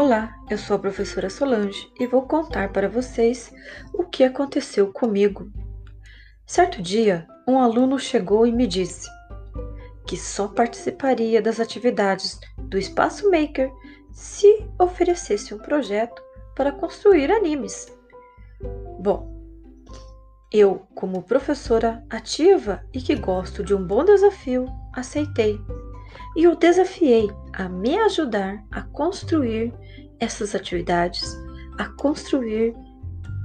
Olá, eu sou a professora Solange e vou contar para vocês o que aconteceu comigo. Certo dia, um aluno chegou e me disse que só participaria das atividades do Espaço Maker se oferecesse um projeto para construir animes. Bom, eu, como professora ativa e que gosto de um bom desafio, aceitei e o desafiei a me ajudar a construir essas atividades, a construir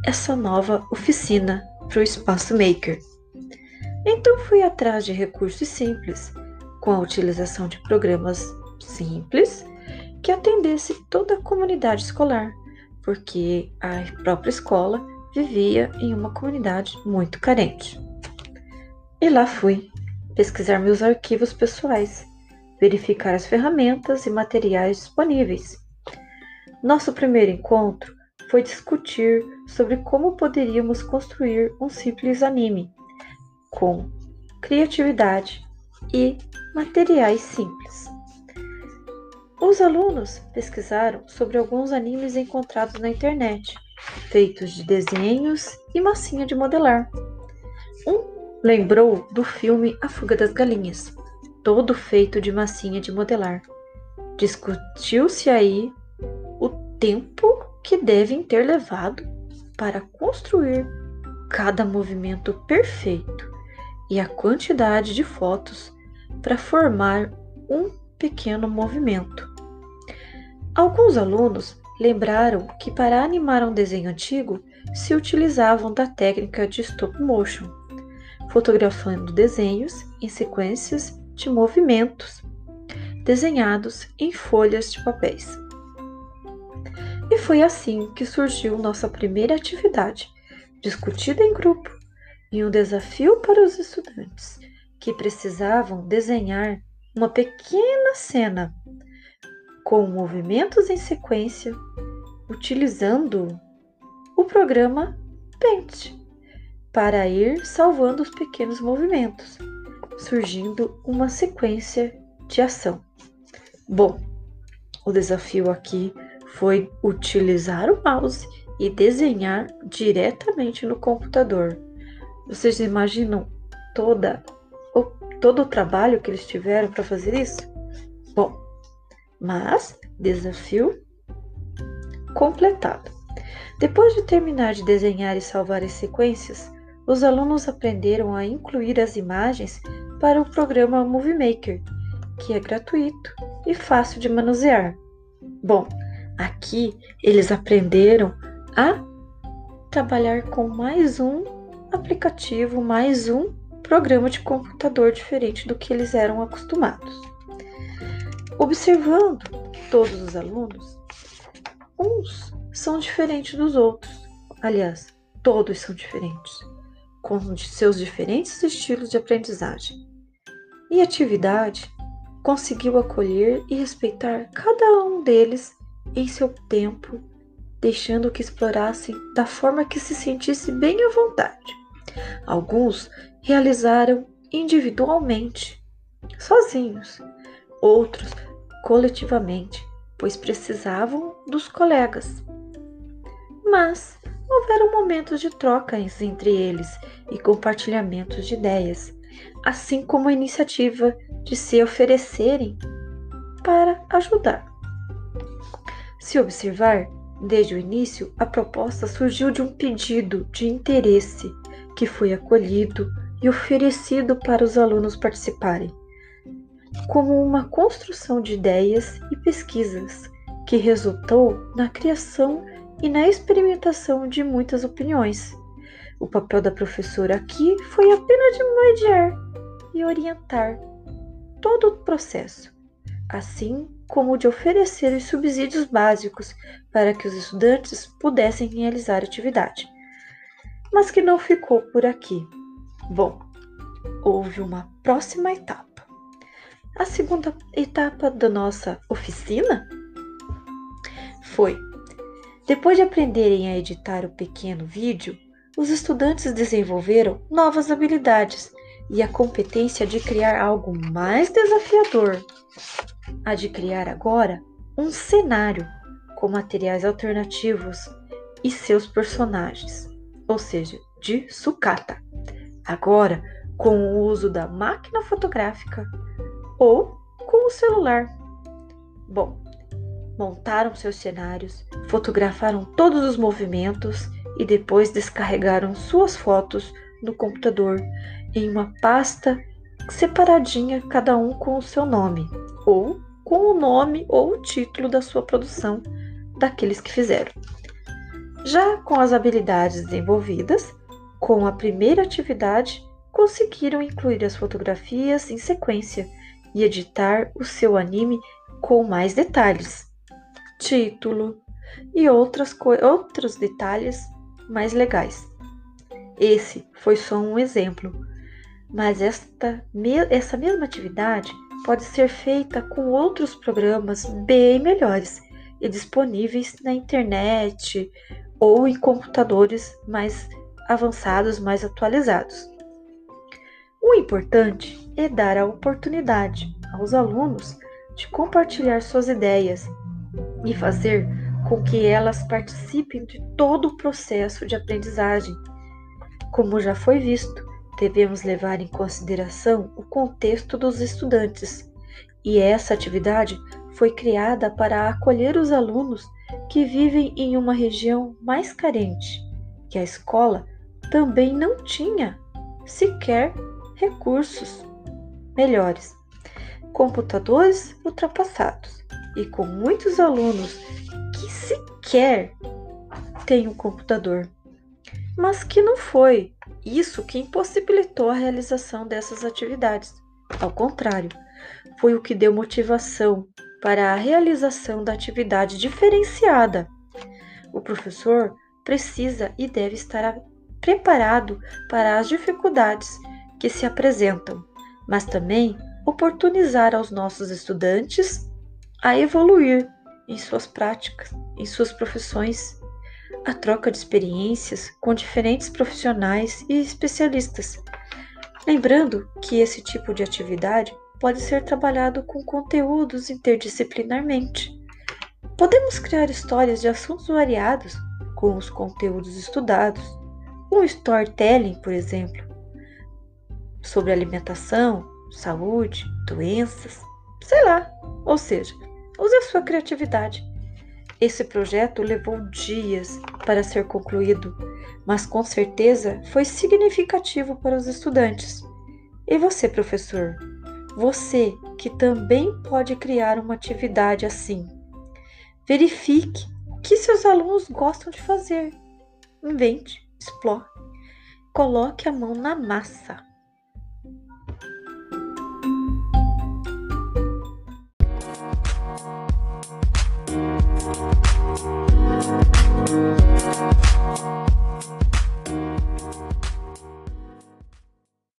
essa nova oficina para o Espaço Maker. Então fui atrás de recursos simples, com a utilização de programas simples que atendesse toda a comunidade escolar, porque a própria escola vivia em uma comunidade muito carente. E lá fui pesquisar meus arquivos pessoais verificar as ferramentas e materiais disponíveis. Nosso primeiro encontro foi discutir sobre como poderíamos construir um simples anime com criatividade e materiais simples. Os alunos pesquisaram sobre alguns animes encontrados na internet, feitos de desenhos e massinha de modelar. Um lembrou do filme A Fuga das Galinhas, todo feito de massinha de modelar. Discutiu-se aí o tempo que devem ter levado para construir cada movimento perfeito e a quantidade de fotos para formar um pequeno movimento. Alguns alunos lembraram que para animar um desenho antigo se utilizavam da técnica de stop motion, fotografando desenhos em sequências de movimentos desenhados em folhas de papéis. E foi assim que surgiu nossa primeira atividade, discutida em grupo, e um desafio para os estudantes que precisavam desenhar uma pequena cena com movimentos em sequência, utilizando o programa Paint para ir salvando os pequenos movimentos surgindo uma sequência de ação. Bom, o desafio aqui foi utilizar o mouse e desenhar diretamente no computador. Vocês imaginam toda o, todo o trabalho que eles tiveram para fazer isso? Bom, mas desafio completado. Depois de terminar de desenhar e salvar as sequências, os alunos aprenderam a incluir as imagens para o programa Movie Maker, que é gratuito e fácil de manusear. Bom, aqui eles aprenderam a trabalhar com mais um aplicativo, mais um programa de computador diferente do que eles eram acostumados. Observando todos os alunos, uns são diferentes dos outros. Aliás, todos são diferentes, com seus diferentes estilos de aprendizagem e atividade, conseguiu acolher e respeitar cada um deles em seu tempo, deixando que explorassem da forma que se sentisse bem à vontade. Alguns realizaram individualmente, sozinhos, outros coletivamente, pois precisavam dos colegas. Mas houveram momentos de trocas entre eles e compartilhamentos de ideias, assim como a iniciativa de se oferecerem para ajudar. Se observar, desde o início, a proposta surgiu de um pedido de interesse que foi acolhido e oferecido para os alunos participarem, como uma construção de ideias e pesquisas que resultou na criação e na experimentação de muitas opiniões. O papel da professora aqui foi apenas de mediar e orientar todo o processo, assim como de oferecer os subsídios básicos para que os estudantes pudessem realizar a atividade. Mas que não ficou por aqui. Bom, houve uma próxima etapa. A segunda etapa da nossa oficina foi: depois de aprenderem a editar o pequeno vídeo, os estudantes desenvolveram novas habilidades e a competência de criar algo mais desafiador, a de criar agora um cenário com materiais alternativos e seus personagens, ou seja, de sucata. Agora, com o uso da máquina fotográfica ou com o celular. Bom, montaram seus cenários, fotografaram todos os movimentos e depois descarregaram suas fotos no computador em uma pasta separadinha, cada um com o seu nome, ou com o nome ou o título da sua produção daqueles que fizeram. Já com as habilidades desenvolvidas, com a primeira atividade, conseguiram incluir as fotografias em sequência e editar o seu anime com mais detalhes, título e outras outros detalhes mais legais. Esse foi só um exemplo, mas esta, essa mesma atividade pode ser feita com outros programas bem melhores e disponíveis na internet ou em computadores mais avançados, mais atualizados. O importante é dar a oportunidade aos alunos de compartilhar suas ideias e fazer com que elas participem de todo o processo de aprendizagem. Como já foi visto, devemos levar em consideração o contexto dos estudantes, e essa atividade foi criada para acolher os alunos que vivem em uma região mais carente, que a escola também não tinha sequer recursos melhores, computadores ultrapassados e com muitos alunos que sequer têm um computador, mas que não foi isso que impossibilitou a realização dessas atividades. Ao contrário, foi o que deu motivação para a realização da atividade diferenciada. O professor precisa e deve estar preparado para as dificuldades que se apresentam, mas também oportunizar aos nossos estudantes a evoluir em suas práticas, em suas profissões, a troca de experiências com diferentes profissionais e especialistas. Lembrando que esse tipo de atividade pode ser trabalhado com conteúdos interdisciplinarmente. Podemos criar histórias de assuntos variados com os conteúdos estudados, um storytelling, por exemplo, sobre alimentação, saúde, doenças, sei lá. Ou seja, use a sua criatividade. Esse projeto levou dias para ser concluído, mas com certeza foi significativo para os estudantes. E você, professor? Você que também pode criar uma atividade assim. Verifique o que seus alunos gostam de fazer. Invente, explore. Coloque a mão na massa.